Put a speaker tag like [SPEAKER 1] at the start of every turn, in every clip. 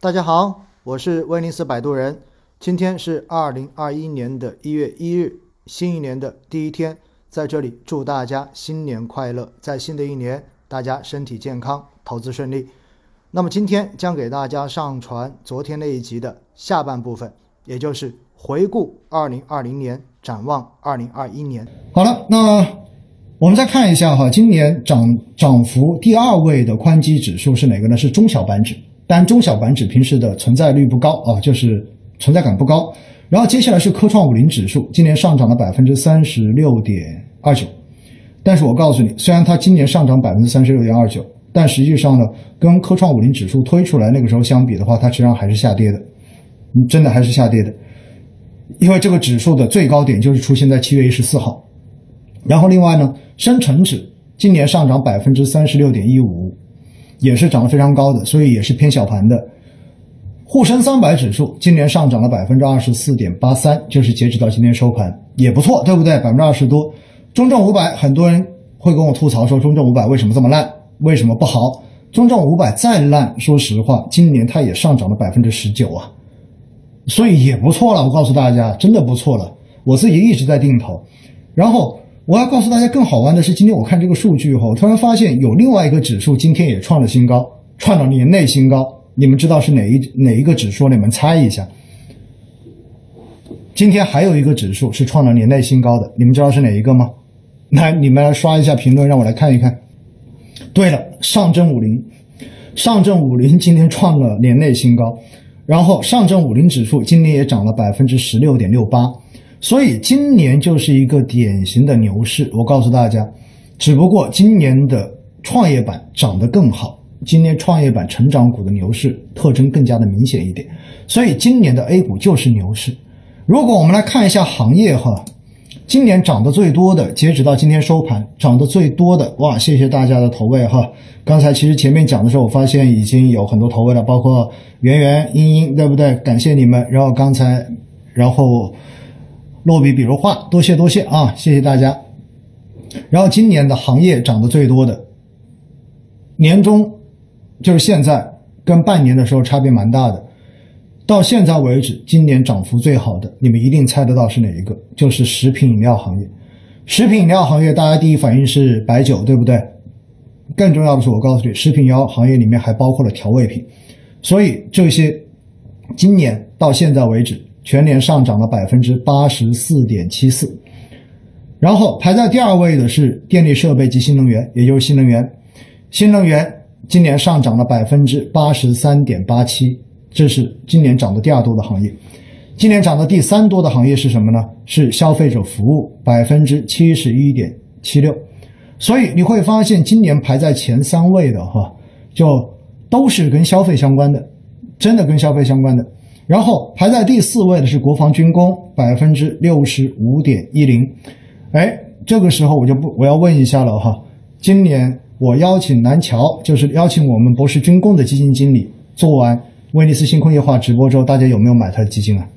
[SPEAKER 1] 大家好，我是威尼斯摆渡人。今天是二零二一年的一月一日，新一年的第一天，在这里祝大家新年快乐，在新的一年，大家身体健康，投资顺利。那么今天将给大家上传昨天那一集的下半部分，也就是回顾二零二零年，展望二零二一年。
[SPEAKER 2] 好了，那我们再看一下哈，今年涨涨幅第二位的宽基指数是哪个呢？是中小板指。但中小板指平时的存在率不高啊，就是存在感不高。然后接下来是科创五零指数，今年上涨了百分之三十六点二九。但是我告诉你，虽然它今年上涨百分之三十六点二九，但实际上呢，跟科创五零指数推出来那个时候相比的话，它实际上还是下跌的，真的还是下跌的。因为这个指数的最高点就是出现在七月一十四号。然后另外呢，深成指今年上涨百分之三十六点一五，也是涨得非常高的，所以也是偏小盘的。沪深三百指数今年上涨了百分之二十四点八三，就是截止到今天收盘也不错，对不对？百分之二十多。中证五百很多人会跟我吐槽说，中证五百为什么这么烂？为什么不好？中证五百再烂，说实话，今年它也上涨了百分之十九啊，所以也不错了。我告诉大家，真的不错了。我自己一直在定投，然后。我要告诉大家，更好玩的是，今天我看这个数据以后，突然发现有另外一个指数今天也创了新高，创了年内新高。你们知道是哪一哪一个指数？你们猜一下。今天还有一个指数是创了年内新高的，你们知道是哪一个吗？来，你们来刷一下评论，让我来看一看。对了，上证五零，上证五零今天创了年内新高，然后上证五零指数今天也涨了百分之十六点六八。所以今年就是一个典型的牛市，我告诉大家，只不过今年的创业板涨得更好，今年创业板成长股的牛市特征更加的明显一点，所以今年的 A 股就是牛市。如果我们来看一下行业哈，今年涨得最多的，截止到今天收盘涨得最多的，哇，谢谢大家的投喂哈。刚才其实前面讲的时候，我发现已经有很多投喂了，包括圆圆、英英，对不对？感谢你们。然后刚才，然后。落笔，比如画，多谢多谢啊，谢谢大家。然后今年的行业涨得最多的，年终就是现在跟半年的时候差别蛮大的。到现在为止，今年涨幅最好的，你们一定猜得到是哪一个？就是食品饮料行业。食品饮料行业，大家第一反应是白酒，对不对？更重要的是，我告诉你，食品饮料行业里面还包括了调味品，所以这些今年到现在为止。全年上涨了百分之八十四点七四，然后排在第二位的是电力设备及新能源，也就是新能源。新能源今年上涨了百分之八十三点八七，这是今年涨的第二多的行业。今年涨的第三多的行业是什么呢？是消费者服务，百分之七十一点七六。所以你会发现，今年排在前三位的哈，就都是跟消费相关的，真的跟消费相关的。然后排在第四位的是国防军工，百分之六十五点一零。哎，这个时候我就不我要问一下了哈。今年我邀请南桥，就是邀请我们博士军工的基金经理，做完威尼斯新工业化直播之后，大家有没有买他的基金啊？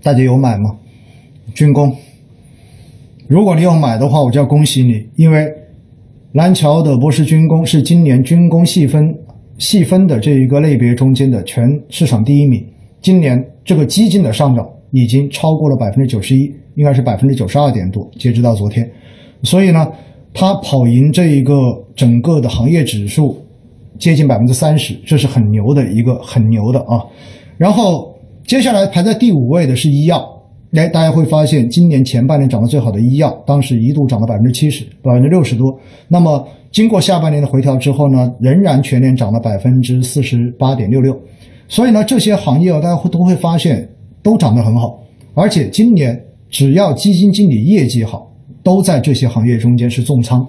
[SPEAKER 2] 大家有买吗？军工，如果你有买的话，我就要恭喜你，因为南桥的博士军工是今年军工细分。细分的这一个类别中间的全市场第一名，今年这个基金的上涨已经超过了百分之九十一，应该是百分之九十二点多，截止到昨天。所以呢，它跑赢这一个整个的行业指数接近百分之三十，这是很牛的一个很牛的啊。然后接下来排在第五位的是医药，哎，大家会发现今年前半年涨得最好的医药，当时一度涨了百分之七十，百分之六十多。那么经过下半年的回调之后呢，仍然全年涨了百分之四十八点六六，所以呢，这些行业啊大家会都会发现都涨得很好，而且今年只要基金经理业绩好，都在这些行业中间是重仓。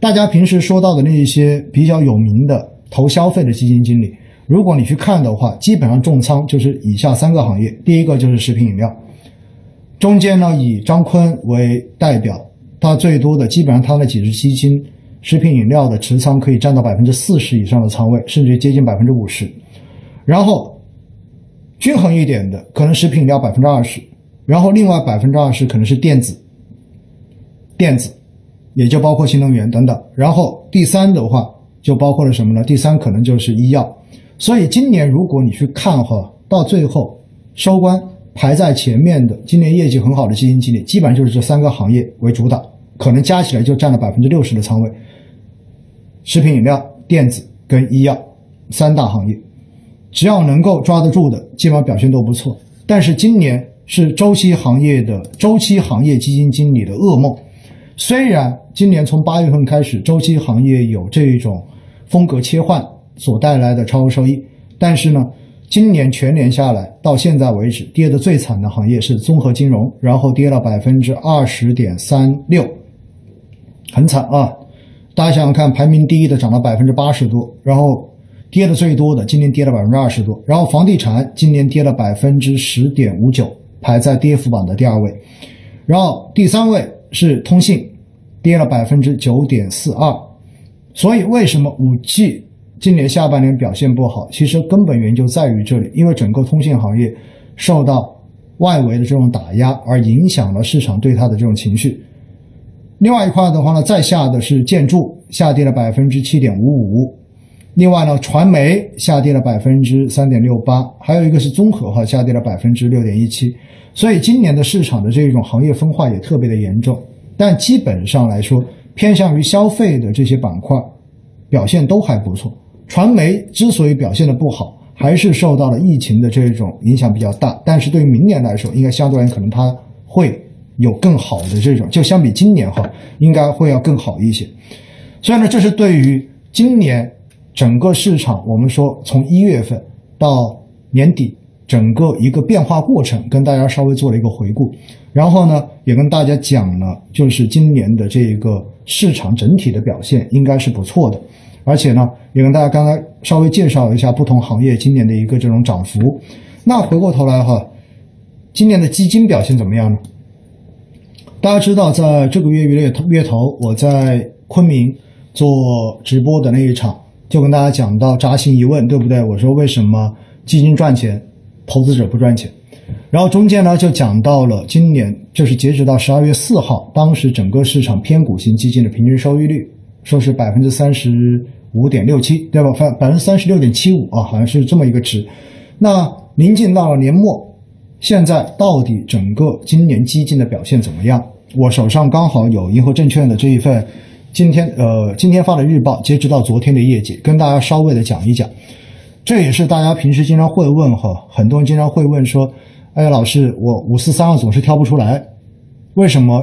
[SPEAKER 2] 大家平时说到的那些比较有名的投消费的基金经理，如果你去看的话，基本上重仓就是以下三个行业，第一个就是食品饮料，中间呢以张坤为代表，他最多的基本上他那几只基金。食品饮料的持仓可以占到百分之四十以上的仓位，甚至接近百分之五十。然后均衡一点的，可能食品饮料百分之二十，然后另外百分之二十可能是电子，电子也就包括新能源等等。然后第三的话就包括了什么呢？第三可能就是医药。所以今年如果你去看哈，到最后收官排在前面的，今年业绩很好的基金经理，基本上就是这三个行业为主导，可能加起来就占了百分之六十的仓位。食品饮料、电子跟医药三大行业，只要能够抓得住的，基本上表现都不错。但是今年是周期行业的周期行业基金经理的噩梦。虽然今年从八月份开始，周期行业有这种风格切换所带来的超额收益，但是呢，今年全年下来到现在为止，跌的最惨的行业是综合金融，然后跌了百分之二十点三六，很惨啊！大家想想看，排名第一的涨了百分之八十多，然后跌的最多的今年跌了百分之二十多，然后房地产今年跌了百分之十点五九，排在跌幅榜的第二位，然后第三位是通信，跌了百分之九点四二。所以为什么五 G 今年下半年表现不好？其实根本原因就在于这里，因为整个通信行业受到外围的这种打压，而影响了市场对它的这种情绪。另外一块的话呢，再下的是建筑，下跌了百分之七点五五。另外呢，传媒下跌了百分之三点六八，还有一个是综合哈，下跌了百分之六点一七。所以今年的市场的这种行业分化也特别的严重。但基本上来说，偏向于消费的这些板块表现都还不错。传媒之所以表现的不好，还是受到了疫情的这种影响比较大。但是对于明年来说，应该相对而言可能它会。有更好的这种，就相比今年哈，应该会要更好一些。所以呢，这是对于今年整个市场，我们说从一月份到年底整个一个变化过程，跟大家稍微做了一个回顾。然后呢，也跟大家讲了，就是今年的这个市场整体的表现应该是不错的。而且呢，也跟大家刚才稍微介绍了一下不同行业今年的一个这种涨幅。那回过头来哈，今年的基金表现怎么样呢？大家知道，在这个月月月头，我在昆明做直播的那一场，就跟大家讲到扎心一问，对不对？我说为什么基金赚钱，投资者不赚钱？然后中间呢，就讲到了今年，就是截止到十二月四号，当时整个市场偏股型基金的平均收益率，说是百分之三十五点六七，对吧？百百分之三十六点七五啊，好像是这么一个值。那临近到了年末。现在到底整个今年基金的表现怎么样？我手上刚好有银河证券的这一份，今天呃今天发的日报，截止到昨天的业绩，跟大家稍微的讲一讲。这也是大家平时经常会问哈，很多人经常会问说，哎，老师，我五四三二总是挑不出来，为什么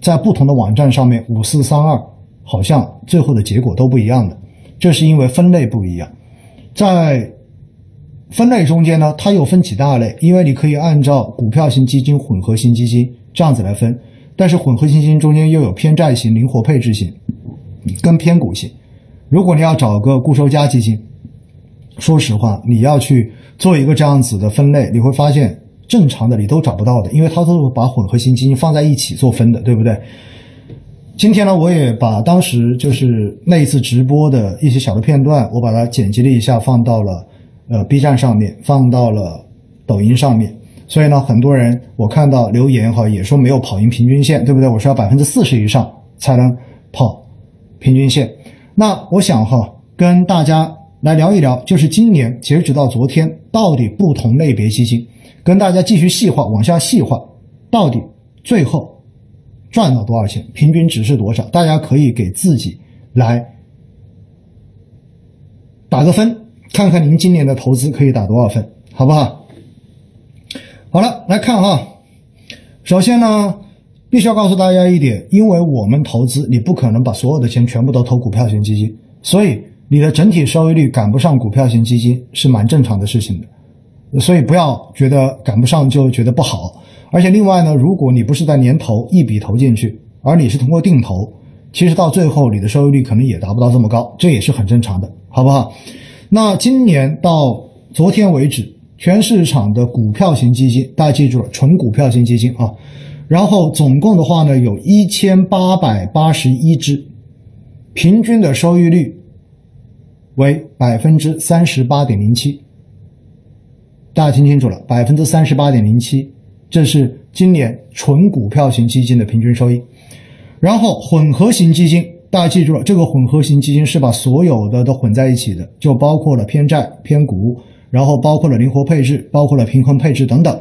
[SPEAKER 2] 在不同的网站上面五四三二好像最后的结果都不一样的？这是因为分类不一样，在。分类中间呢，它又分几大类，因为你可以按照股票型基金、混合型基金这样子来分，但是混合型基金中间又有偏债型、灵活配置型跟偏股型。如果你要找个固收加基金，说实话，你要去做一个这样子的分类，你会发现正常的你都找不到的，因为它都是把混合型基金放在一起做分的，对不对？今天呢，我也把当时就是那一次直播的一些小的片段，我把它剪辑了一下，放到了。呃，B 站上面放到了抖音上面，所以呢，很多人我看到留言哈，也说没有跑赢平均线，对不对？我说要百分之四十以上才能跑平均线。那我想哈，跟大家来聊一聊，就是今年截止到昨天，到底不同类别基金，跟大家继续细化，往下细化，到底最后赚了多少钱，平均值是多少？大家可以给自己来打个分。看看您今年的投资可以打多少分，好不好？好了，来看哈。首先呢，必须要告诉大家一点，因为我们投资，你不可能把所有的钱全部都投股票型基金，所以你的整体收益率赶不上股票型基金是蛮正常的事情的。所以不要觉得赶不上就觉得不好。而且另外呢，如果你不是在年头一笔投进去，而你是通过定投，其实到最后你的收益率可能也达不到这么高，这也是很正常的，好不好？那今年到昨天为止，全市场的股票型基金，大家记住了，纯股票型基金啊。然后总共的话呢，有一千八百八十一只，平均的收益率为百分之三十八点零七。大家听清楚了，百分之三十八点零七，这是今年纯股票型基金的平均收益。然后混合型基金。大家记住了，这个混合型基金是把所有的都混在一起的，就包括了偏债、偏股，然后包括了灵活配置，包括了平衡配置等等。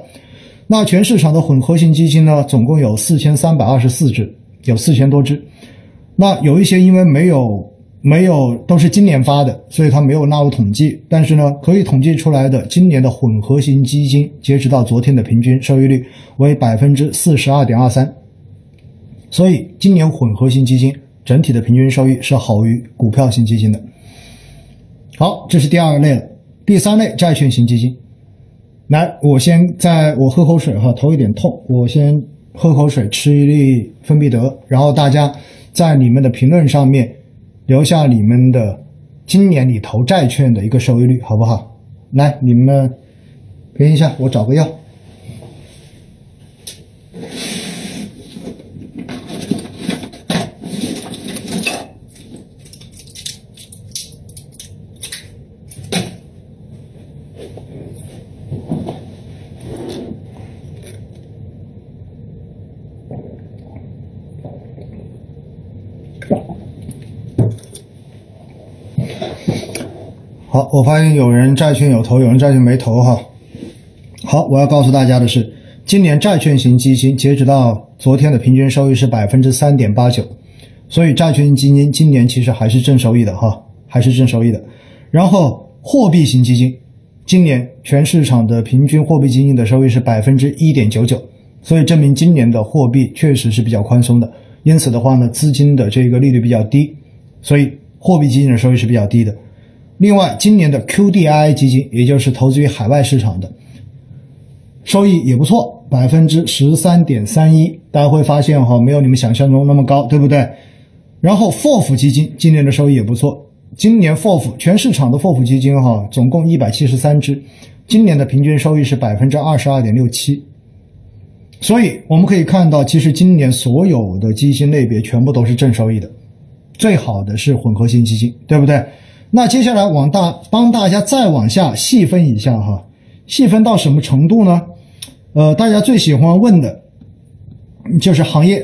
[SPEAKER 2] 那全市场的混合型基金呢，总共有四千三百二十四只，有四千多只。那有一些因为没有没有都是今年发的，所以它没有纳入统计。但是呢，可以统计出来的今年的混合型基金，截止到昨天的平均收益率为百分之四十二点二三。所以今年混合型基金。整体的平均收益是好于股票型基金的。好，这是第二类了。第三类债券型基金，来，我先在我喝口水哈，头有点痛，我先喝口水，吃一粒芬必得，然后大家在你们的评论上面留下你们的今年你投债券的一个收益率，好不好？来，你们编一下，我找个药。好，我发现有人债券有投，有人债券没投哈。好，我要告诉大家的是，今年债券型基金截止到昨天的平均收益是百分之三点八九，所以债券基金今年其实还是正收益的哈，还是正收益的。然后货币型基金今年全市场的平均货币基金的收益是百分之一点九九，所以证明今年的货币确实是比较宽松的。因此的话呢，资金的这个利率比较低，所以货币基金的收益是比较低的。另外，今年的 QDII 基金，也就是投资于海外市场的，收益也不错，百分之十三点三一。大家会发现哈，没有你们想象中那么高，对不对？然后 FOF 基金今年的收益也不错，今年 FOF 全市场的 FOF 基金哈，总共一百七十三只，今年的平均收益是百分之二十二点六七。所以我们可以看到，其实今年所有的基金类别全部都是正收益的，最好的是混合型基金，对不对？那接下来往大帮大家再往下细分一下哈，细分到什么程度呢？呃，大家最喜欢问的，就是行业。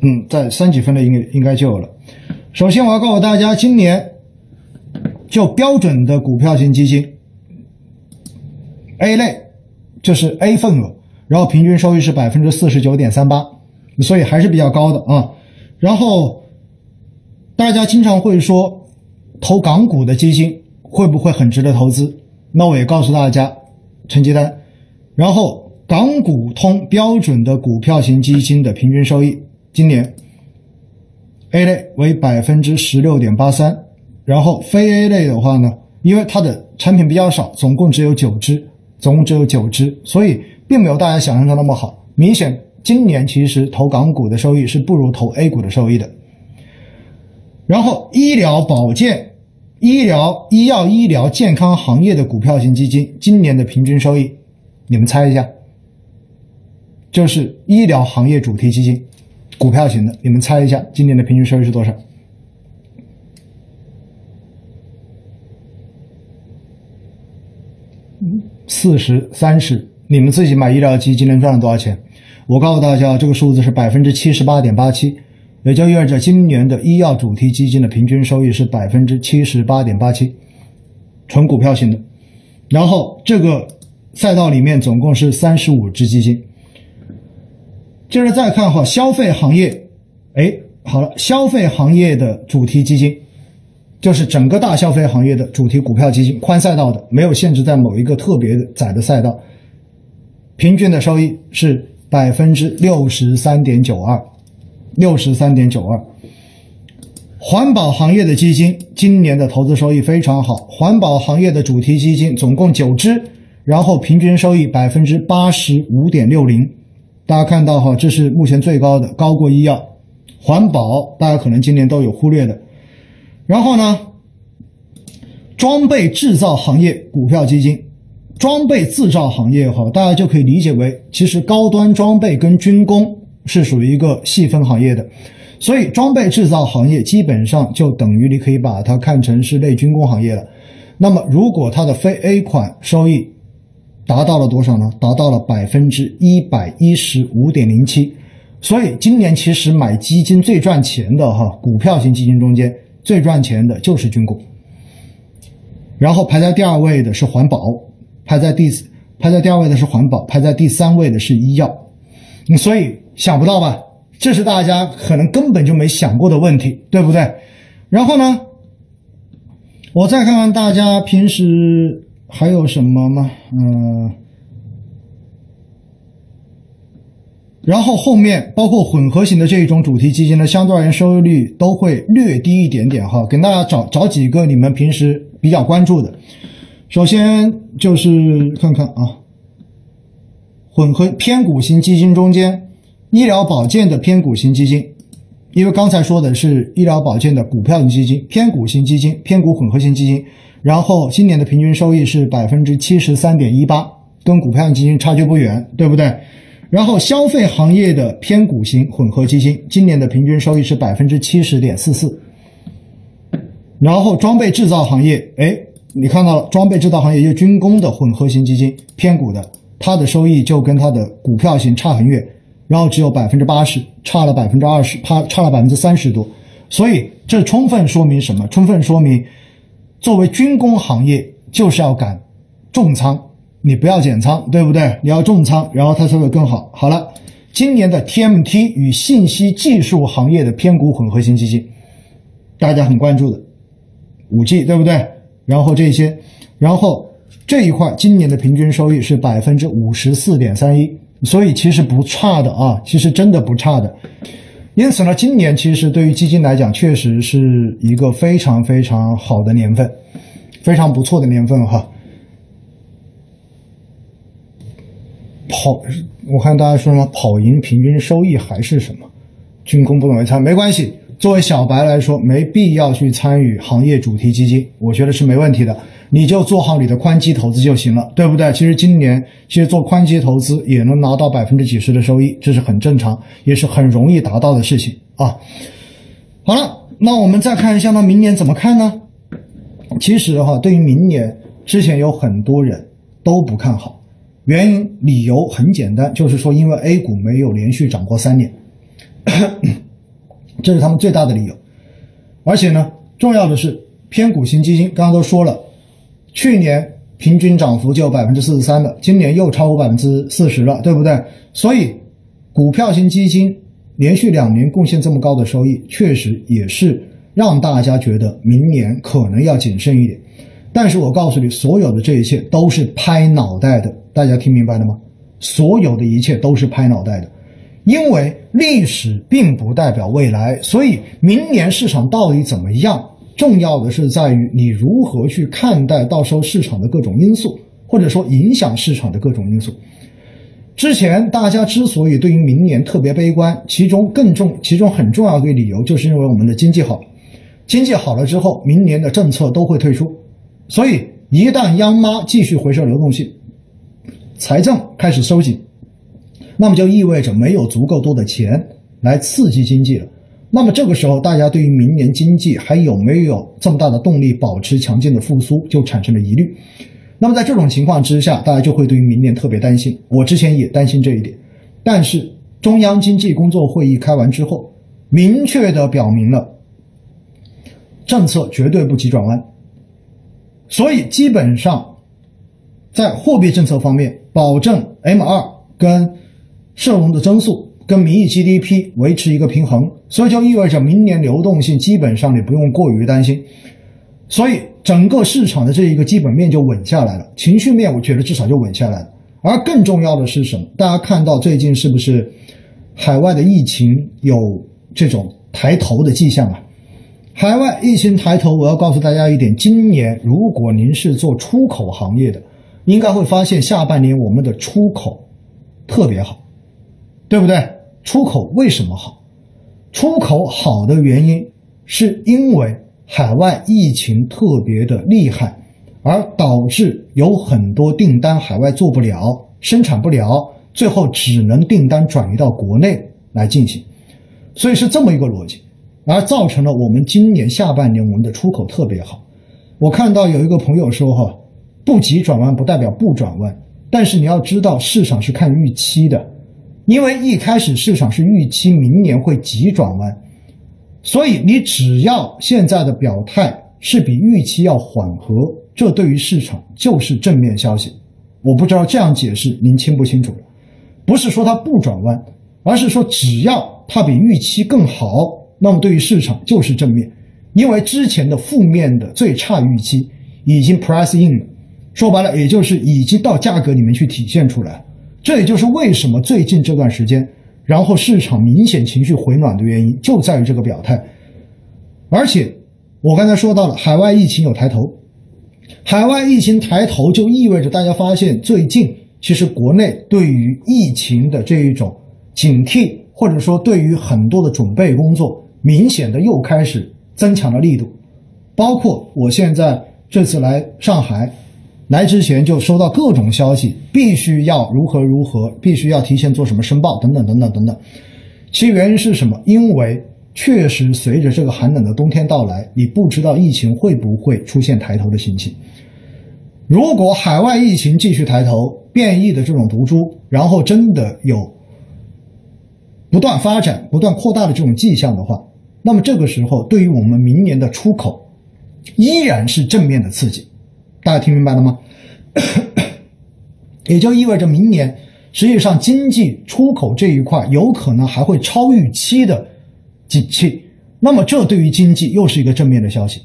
[SPEAKER 2] 嗯，在三级分类应该应该就有了。首先我要告诉大家，今年就标准的股票型基金 A 类，就是 A 份额，然后平均收益是百分之四十九点三八，所以还是比较高的啊。然后大家经常会说。投港股的基金会不会很值得投资？那我也告诉大家，成绩单。然后港股通标准的股票型基金的平均收益，今年 A 类为百分之十六点八三，然后非 A 类的话呢，因为它的产品比较少，总共只有九只，总共只有九只，所以并没有大家想象中那么好。明显今年其实投港股的收益是不如投 A 股的收益的。然后医疗保健。医疗、医药、医疗健康行业的股票型基金，今年的平均收益，你们猜一下？就是医疗行业主题基金，股票型的，你们猜一下，今年的平均收益是多少？四十三十，你们自己买医疗基金能赚了多少钱？我告诉大家，这个数字是百分之七十八点八七。也就意味着今年的医药主题基金的平均收益是百分之七十八点八七，纯股票型的。然后这个赛道里面总共是三十五只基金。接着再看哈，消费行业，哎，好了，消费行业的主题基金，就是整个大消费行业的主题股票基金，宽赛道的，没有限制在某一个特别的窄的赛道，平均的收益是百分之六十三点九二。六十三点九二，环保行业的基金今年的投资收益非常好。环保行业的主题基金总共九只，然后平均收益百分之八十五点六零。大家看到哈，这是目前最高的，高过医药。环保大家可能今年都有忽略的。然后呢，装备制造行业股票基金，装备制造行业哈，大家就可以理解为，其实高端装备跟军工。是属于一个细分行业的，所以装备制造行业基本上就等于你可以把它看成是类军工行业了。那么，如果它的非 A 款收益达到了多少呢？达到了百分之一百一十五点零七，所以今年其实买基金最赚钱的哈，股票型基金中间最赚钱的就是军工，然后排在第二位的是环保，排在第排在第二位的是环保，排在第三位的是医药。所以想不到吧？这是大家可能根本就没想过的问题，对不对？然后呢，我再看看大家平时还有什么吗？嗯。然后后面包括混合型的这一种主题基金呢，相对而言收益率都会略低一点点哈。给大家找找几个你们平时比较关注的。首先就是看看啊，混合偏股型基金中间，医疗保健的偏股型基金，因为刚才说的是医疗保健的股票型基金，偏股型基金，偏股混合型基金，然后今年的平均收益是百分之七十三点一八，跟股票型基金差距不远，对不对？然后消费行业的偏股型混合基金，今年的平均收益是百分之七十点四四。然后装备制造行业，哎，你看到了，装备制造行业就军工的混合型基金偏股的，它的收益就跟它的股票型差很远，然后只有百分之八十，差了百分之二十，差差了百分之三十多。所以这充分说明什么？充分说明，作为军工行业就是要敢重仓。你不要减仓，对不对？你要重仓，然后它才会更好。好了，今年的 TMT 与信息技术行业的偏股混合型基金，大家很关注的五 G，对不对？然后这些，然后这一块今年的平均收益是百分之五十四点三一，所以其实不差的啊，其实真的不差的。因此呢，今年其实对于基金来讲，确实是一个非常非常好的年份，非常不错的年份哈。跑，我看大家说什么跑赢平均收益还是什么，军工不懂为参没关系。作为小白来说，没必要去参与行业主题基金，我觉得是没问题的。你就做好你的宽基投资就行了，对不对？其实今年其实做宽基投资也能拿到百分之几十的收益，这是很正常，也是很容易达到的事情啊。好了，那我们再看一下，那明年怎么看呢？其实哈，对于明年，之前有很多人都不看好。原因理由很简单，就是说因为 A 股没有连续涨过三年，这是他们最大的理由。而且呢，重要的是偏股型基金，刚刚都说了，去年平均涨幅就百分之四十三了，今年又超过百分之四十了，对不对？所以股票型基金连续两年贡献这么高的收益，确实也是让大家觉得明年可能要谨慎一点。但是我告诉你，所有的这一切都是拍脑袋的，大家听明白了吗？所有的一切都是拍脑袋的，因为历史并不代表未来，所以明年市场到底怎么样，重要的是在于你如何去看待到时候市场的各种因素，或者说影响市场的各种因素。之前大家之所以对于明年特别悲观，其中更重，其中很重要的一个理由，就是因为我们的经济好，经济好了之后，明年的政策都会退出。所以，一旦央妈继续回收流动性，财政开始收紧，那么就意味着没有足够多的钱来刺激经济了。那么这个时候，大家对于明年经济还有没有这么大的动力保持强劲的复苏，就产生了疑虑。那么在这种情况之下，大家就会对于明年特别担心。我之前也担心这一点，但是中央经济工作会议开完之后，明确的表明了政策绝对不急转弯。所以基本上，在货币政策方面，保证 M 二跟社融的增速跟名义 GDP 维持一个平衡，所以就意味着明年流动性基本上你不用过于担心。所以整个市场的这一个基本面就稳下来了，情绪面我觉得至少就稳下来了。而更重要的是什么？大家看到最近是不是海外的疫情有这种抬头的迹象啊？海外疫情抬头，我要告诉大家一点：今年如果您是做出口行业的，应该会发现下半年我们的出口特别好，对不对？出口为什么好？出口好的原因是因为海外疫情特别的厉害，而导致有很多订单海外做不了，生产不了，最后只能订单转移到国内来进行，所以是这么一个逻辑。而造成了我们今年下半年我们的出口特别好。我看到有一个朋友说：“哈，不急转弯不代表不转弯，但是你要知道市场是看预期的。因为一开始市场是预期明年会急转弯，所以你只要现在的表态是比预期要缓和，这对于市场就是正面消息。我不知道这样解释您清不清楚？不是说它不转弯，而是说只要它比预期更好，那么对于市场就是正面，因为之前的负面的最差预期已经 price in 了，说白了也就是已经到价格里面去体现出来。这也就是为什么最近这段时间，然后市场明显情绪回暖的原因就在于这个表态。而且我刚才说到了海外疫情有抬头。海外疫情抬头，就意味着大家发现最近其实国内对于疫情的这一种警惕，或者说对于很多的准备工作，明显的又开始增强了力度。包括我现在这次来上海，来之前就收到各种消息，必须要如何如何，必须要提前做什么申报等等等等等等。其原因是什么？因为确实，随着这个寒冷的冬天到来，你不知道疫情会不会出现抬头的心情。如果海外疫情继续抬头，变异的这种毒株，然后真的有不断发展、不断扩大的这种迹象的话，那么这个时候对于我们明年的出口依然是正面的刺激。大家听明白了吗？也就意味着明年实际上经济出口这一块有可能还会超预期的。景气，那么这对于经济又是一个正面的消息，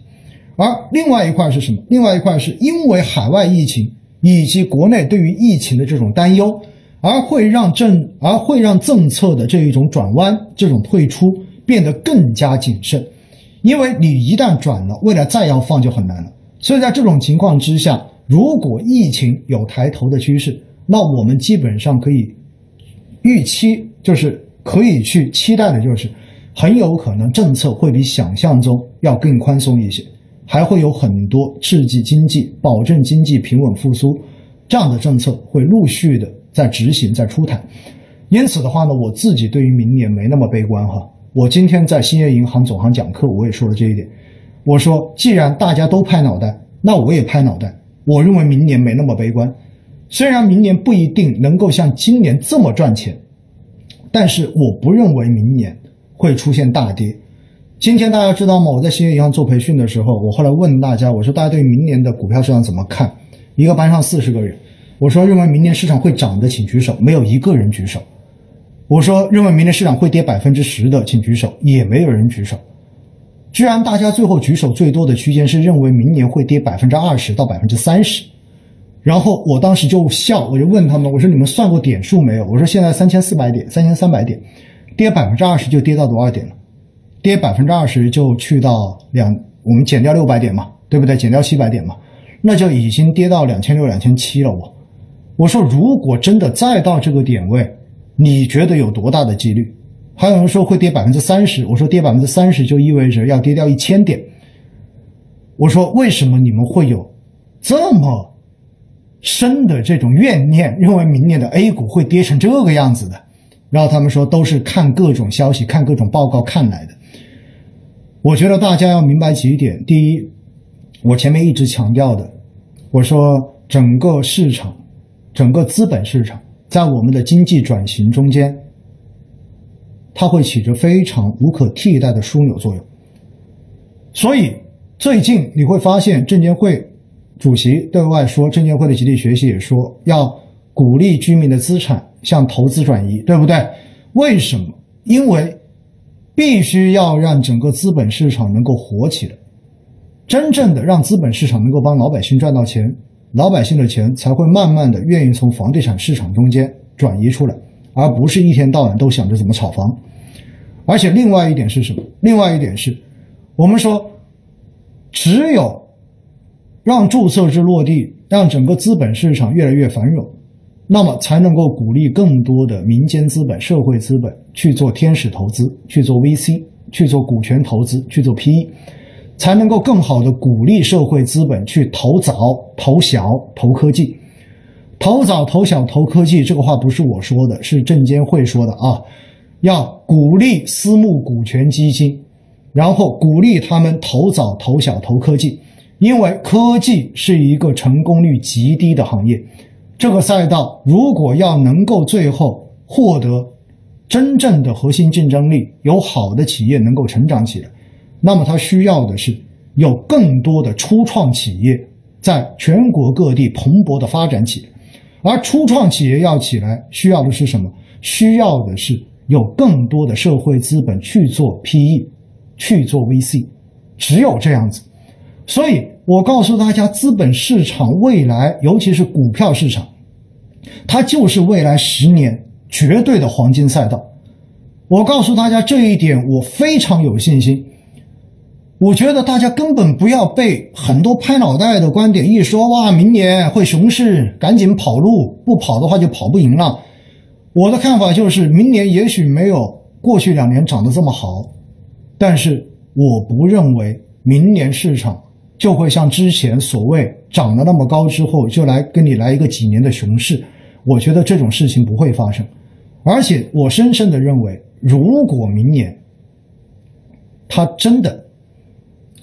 [SPEAKER 2] 而另外一块是什么？另外一块是因为海外疫情以及国内对于疫情的这种担忧，而会让政而会让政策的这一种转弯、这种退出变得更加谨慎，因为你一旦转了，未来再要放就很难了。所以在这种情况之下，如果疫情有抬头的趋势，那我们基本上可以预期，就是可以去期待的，就是。很有可能政策会比想象中要更宽松一些，还会有很多刺激经济、保证经济平稳复苏这样的政策会陆续的在执行、在出台。因此的话呢，我自己对于明年没那么悲观哈。我今天在兴业银行总行讲课，我也说了这一点。我说，既然大家都拍脑袋，那我也拍脑袋。我认为明年没那么悲观，虽然明年不一定能够像今年这么赚钱，但是我不认为明年。会出现大跌。今天大家知道吗？我在兴业银行做培训的时候，我后来问大家，我说大家对明年的股票市场怎么看？一个班上四十个人，我说认为明年市场会涨的，请举手。没有一个人举手。我说认为明年市场会跌百分之十的，请举手。也没有人举手。居然大家最后举手最多的区间是认为明年会跌百分之二十到百分之三十。然后我当时就笑，我就问他们，我说你们算过点数没有？我说现在三千四百点，三千三百点。跌百分之二十就跌到多少点了？跌百分之二十就去到两，我们减掉六百点嘛，对不对？减掉七百点嘛，那就已经跌到两千六、两千七了。我我说，如果真的再到这个点位，你觉得有多大的几率？还有人说会跌百分之三十，我说跌百分之三十就意味着要跌掉一千点。我说为什么你们会有这么深的这种怨念，认为明年的 A 股会跌成这个样子的？然后他们说都是看各种消息、看各种报告看来的。我觉得大家要明白几点：第一，我前面一直强调的，我说整个市场、整个资本市场在我们的经济转型中间，它会起着非常无可替代的枢纽作用。所以最近你会发现，证监会主席对外说，证监会的集体学习也说要鼓励居民的资产。向投资转移，对不对？为什么？因为必须要让整个资本市场能够活起来，真正的让资本市场能够帮老百姓赚到钱，老百姓的钱才会慢慢的愿意从房地产市场中间转移出来，而不是一天到晚都想着怎么炒房。而且另外一点是什么？另外一点是，我们说，只有让注册制落地，让整个资本市场越来越繁荣。那么才能够鼓励更多的民间资本、社会资本去做天使投资、去做 VC、去做股权投资、去做 PE，才能够更好的鼓励社会资本去投早、投小、投科技。投早、投小、投科技，这个话不是我说的，是证监会说的啊。要鼓励私募股权基金，然后鼓励他们投早、投小、投科技，因为科技是一个成功率极低的行业。这个赛道如果要能够最后获得真正的核心竞争力，有好的企业能够成长起来，那么它需要的是有更多的初创企业在全国各地蓬勃的发展起来。而初创企业要起来，需要的是什么？需要的是有更多的社会资本去做 PE，去做 VC，只有这样子。所以我告诉大家，资本市场未来，尤其是股票市场，它就是未来十年绝对的黄金赛道。我告诉大家这一点，我非常有信心。我觉得大家根本不要被很多拍脑袋的观点一说，哇，明年会熊市，赶紧跑路，不跑的话就跑不赢了。我的看法就是，明年也许没有过去两年涨得这么好，但是我不认为明年市场就会像之前所谓涨得那么高之后就来跟你来一个几年的熊市。我觉得这种事情不会发生，而且我深深的认为，如果明年它真的。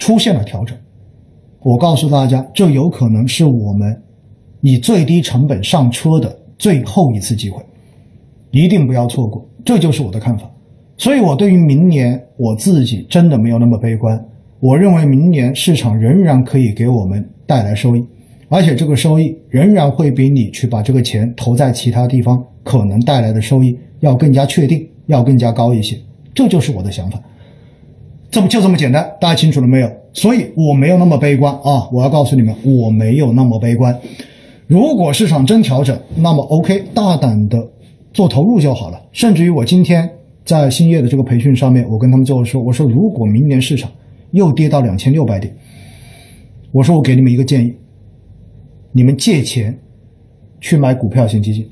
[SPEAKER 2] 出现了调整，我告诉大家，这有可能是我们以最低成本上车的最后一次机会，一定不要错过。这就是我的看法。所以，我对于明年我自己真的没有那么悲观。我认为明年市场仍然可以给我们带来收益，而且这个收益仍然会比你去把这个钱投在其他地方可能带来的收益要更加确定，要更加高一些。这就是我的想法。这不就这么简单？大家清楚了没有？所以我没有那么悲观啊！我要告诉你们，我没有那么悲观。如果市场真调整，那么 OK，大胆的做投入就好了。甚至于我今天在兴业的这个培训上面，我跟他们最后说，我说如果明年市场又跌到两千六百点，我说我给你们一个建议，你们借钱去买股票型基金。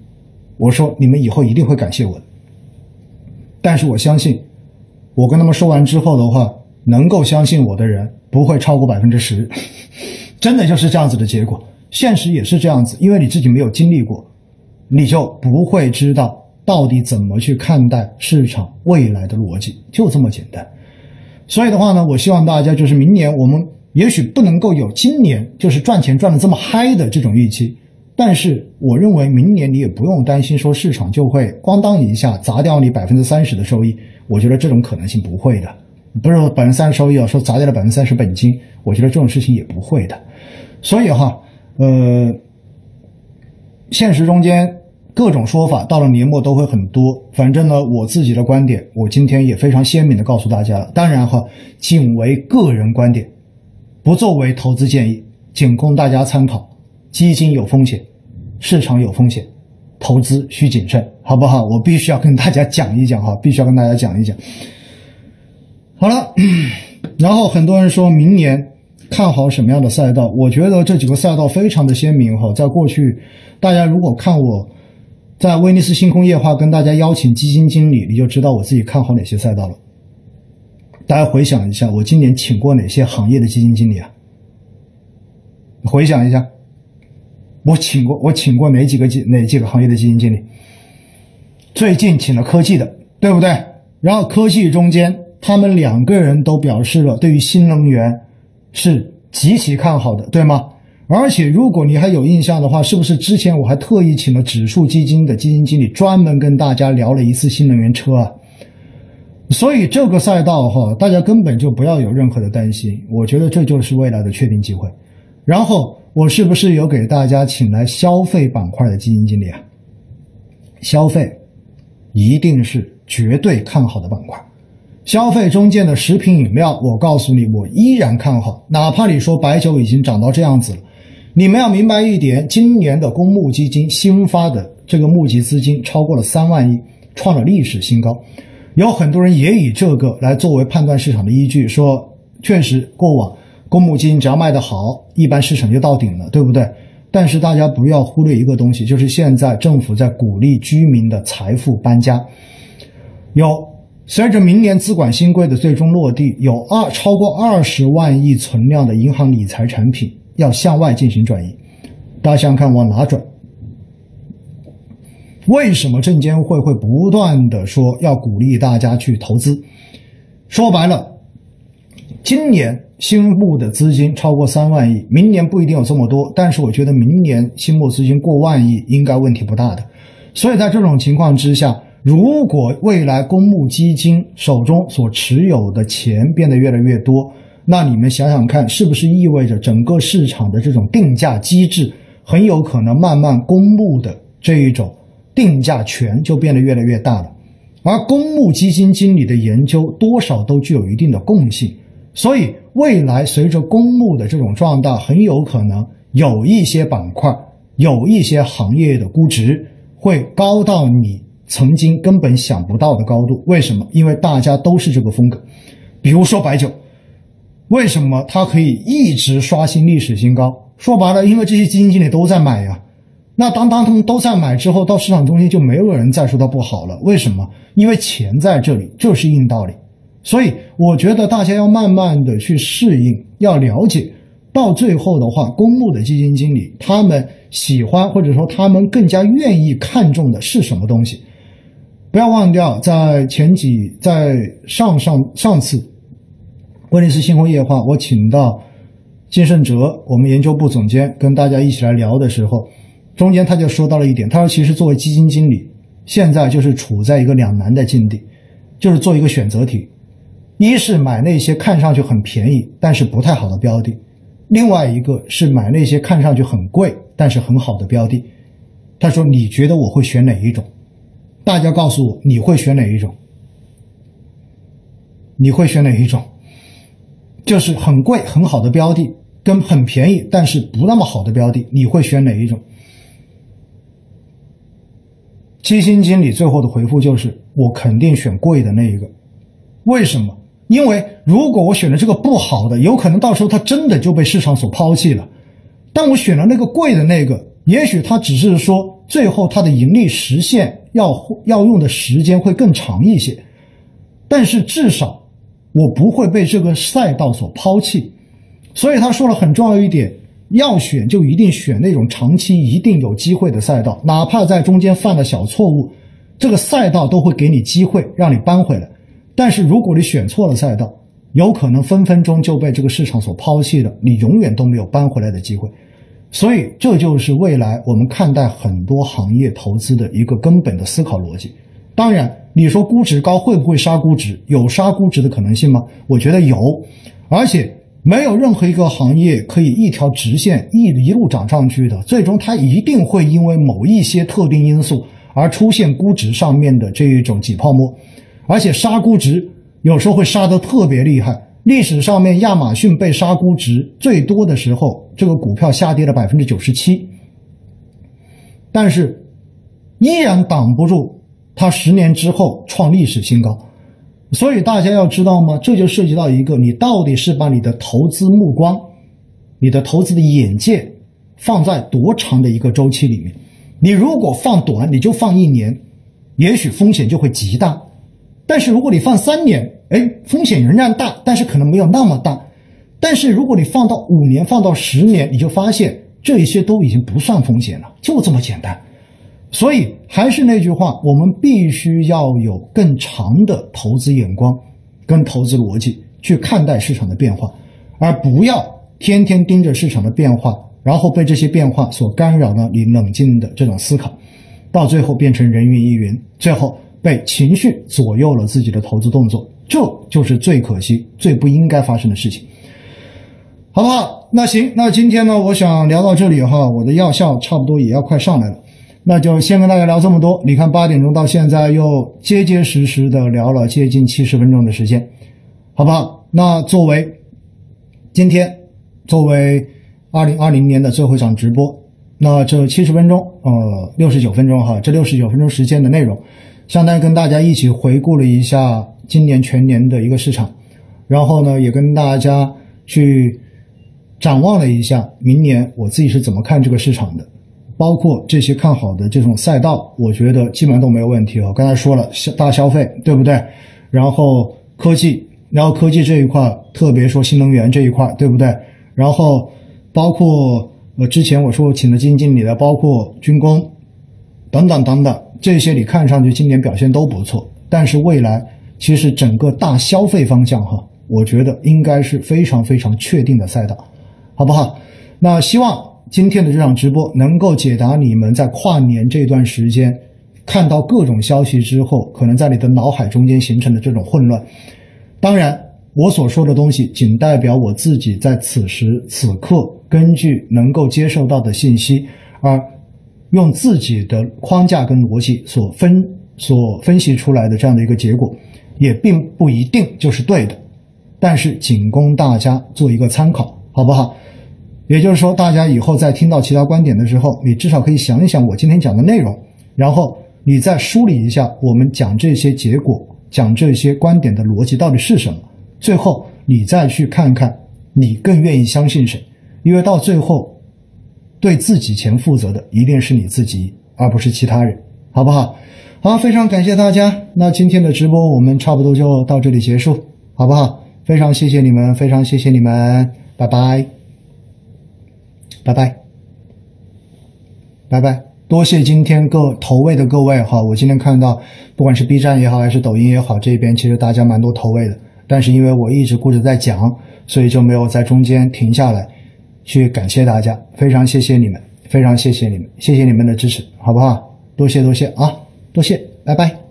[SPEAKER 2] 我说你们以后一定会感谢我的。但是我相信。我跟他们说完之后的话，能够相信我的人不会超过百分之十，真的就是这样子的结果。现实也是这样子，因为你自己没有经历过，你就不会知道到底怎么去看待市场未来的逻辑，就这么简单。所以的话呢，我希望大家就是明年我们也许不能够有今年就是赚钱赚的这么嗨的这种预期，但是我认为明年你也不用担心说市场就会咣当一下砸掉你百分之三十的收益。我觉得这种可能性不会的，不是说百分之三十收益啊，说砸掉了百分之三十本金，我觉得这种事情也不会的。所以哈，呃，现实中间各种说法到了年末都会很多。反正呢，我自己的观点，我今天也非常鲜明的告诉大家了。当然哈，仅为个人观点，不作为投资建议，仅供大家参考。基金有风险，市场有风险。投资需谨慎，好不好？我必须要跟大家讲一讲哈，必须要跟大家讲一讲。好了，然后很多人说明年看好什么样的赛道？我觉得这几个赛道非常的鲜明哈。在过去，大家如果看我在威尼斯星空夜话跟大家邀请基金经理，你就知道我自己看好哪些赛道了。大家回想一下，我今年请过哪些行业的基金经理啊？回想一下。我请过，我请过哪几个基哪几个行业的基金经理？最近请了科技的，对不对？然后科技中间，他们两个人都表示了对于新能源是极其看好的，对吗？而且如果你还有印象的话，是不是之前我还特意请了指数基金的基金经理专门跟大家聊了一次新能源车啊？所以这个赛道哈，大家根本就不要有任何的担心，我觉得这就是未来的确定机会。然后。我是不是有给大家请来消费板块的基金经理啊？消费一定是绝对看好的板块。消费中间的食品饮料，我告诉你，我依然看好。哪怕你说白酒已经涨到这样子了，你们要明白一点：今年的公募基金新发的这个募集资金超过了三万亿，创了历史新高。有很多人也以这个来作为判断市场的依据，说确实过往。公募基金只要卖得好，一般市场就到顶了，对不对？但是大家不要忽略一个东西，就是现在政府在鼓励居民的财富搬家。有随着明年资管新规的最终落地，有二超过二十万亿存量的银行理财产品要向外进行转移。大家想想看，往哪转？为什么证监会会不断的说要鼓励大家去投资？说白了，今年。新募的资金超过三万亿，明年不一定有这么多，但是我觉得明年新募资金过万亿应该问题不大的。所以在这种情况之下，如果未来公募基金手中所持有的钱变得越来越多，那你们想想看，是不是意味着整个市场的这种定价机制很有可能慢慢公募的这一种定价权就变得越来越大了？而公募基金经理的研究多少都具有一定的共性，所以未来随着公募的这种壮大，很有可能有一些板块、有一些行业的估值会高到你曾经根本想不到的高度。为什么？因为大家都是这个风格。比如说白酒，为什么它可以一直刷新历史新高？说白了，因为这些基金经理都在买呀。那当当他们都在买之后，到市场中心就没有人再说它不好了。为什么？因为钱在这里，就是硬道理。所以我觉得大家要慢慢的去适应，要了解，到最后的话，公募的基金经理他们喜欢或者说他们更加愿意看重的是什么东西。不要忘掉，在前几在上上上次威尼斯星空夜话，我请到金盛哲，我们研究部总监跟大家一起来聊的时候。中间他就说到了一点，他说其实作为基金经理，现在就是处在一个两难的境地，就是做一个选择题，一是买那些看上去很便宜但是不太好的标的，另外一个是买那些看上去很贵但是很好的标的。他说你觉得我会选哪一种？大家告诉我你会选哪一种？你会选哪一种？就是很贵很好的标的跟很便宜但是不那么好的标的，你会选哪一种？基金经理最后的回复就是：我肯定选贵的那一个。为什么？因为如果我选了这个不好的，有可能到时候它真的就被市场所抛弃了。但我选了那个贵的那个，也许它只是说最后它的盈利实现要要用的时间会更长一些，但是至少我不会被这个赛道所抛弃。所以他说了很重要一点。要选就一定选那种长期一定有机会的赛道，哪怕在中间犯了小错误，这个赛道都会给你机会让你扳回来。但是如果你选错了赛道，有可能分分钟就被这个市场所抛弃了，你永远都没有扳回来的机会。所以这就是未来我们看待很多行业投资的一个根本的思考逻辑。当然，你说估值高会不会杀估值？有杀估值的可能性吗？我觉得有，而且。没有任何一个行业可以一条直线一一路涨上去的，最终它一定会因为某一些特定因素而出现估值上面的这一种挤泡沫，而且杀估值有时候会杀得特别厉害。历史上面亚马逊被杀估值最多的时候，这个股票下跌了百分之九十七，但是依然挡不住它十年之后创历史新高。所以大家要知道吗？这就涉及到一个，你到底是把你的投资目光、你的投资的眼界放在多长的一个周期里面？你如果放短，你就放一年，也许风险就会极大；但是如果你放三年，哎，风险仍然大，但是可能没有那么大。但是如果你放到五年、放到十年，你就发现这一些都已经不算风险了，就这么简单。所以还是那句话，我们必须要有更长的投资眼光跟投资逻辑去看待市场的变化，而不要天天盯着市场的变化，然后被这些变化所干扰了你冷静的这种思考，到最后变成人云亦云，最后被情绪左右了自己的投资动作，这就是最可惜、最不应该发生的事情，好不好？那行，那今天呢，我想聊到这里哈，我的药效差不多也要快上来了。那就先跟大家聊这么多。你看，八点钟到现在又结结实实的聊了接近七十分钟的时间，好不好？那作为今天作为二零二零年的最后一场直播，那这七十分钟，呃，六十九分钟哈，这六十九分钟时间的内容，相当于跟大家一起回顾了一下今年全年的一个市场，然后呢，也跟大家去展望了一下明年我自己是怎么看这个市场的。包括这些看好的这种赛道，我觉得基本上都没有问题。我刚才说了，消大消费，对不对？然后科技，然后科技这一块，特别说新能源这一块，对不对？然后包括呃，之前我说请的基金经理的，包括军工等等等等，这些你看上去今年表现都不错，但是未来其实整个大消费方向哈，我觉得应该是非常非常确定的赛道，好不好？那希望。今天的这场直播能够解答你们在跨年这段时间看到各种消息之后，可能在你的脑海中间形成的这种混乱。当然，我所说的东西仅代表我自己在此时此刻根据能够接受到的信息，而用自己的框架跟逻辑所分所分析出来的这样的一个结果，也并不一定就是对的。但是仅供大家做一个参考，好不好？也就是说，大家以后在听到其他观点的时候，你至少可以想一想我今天讲的内容，然后你再梳理一下我们讲这些结果、讲这些观点的逻辑到底是什么。最后，你再去看看你更愿意相信谁，因为到最后，对自己钱负责的一定是你自己，而不是其他人，好不好？好，非常感谢大家。那今天的直播我们差不多就到这里结束，好不好？非常谢谢你们，非常谢谢你们，拜拜。拜拜，拜拜！多谢今天各投喂的各位哈，我今天看到，不管是 B 站也好，还是抖音也好，这边其实大家蛮多投喂的，但是因为我一直顾着在讲，所以就没有在中间停下来去感谢大家，非常谢谢你们，非常谢谢你们，谢谢你们的支持，好不好？多谢多谢啊，多谢，拜拜。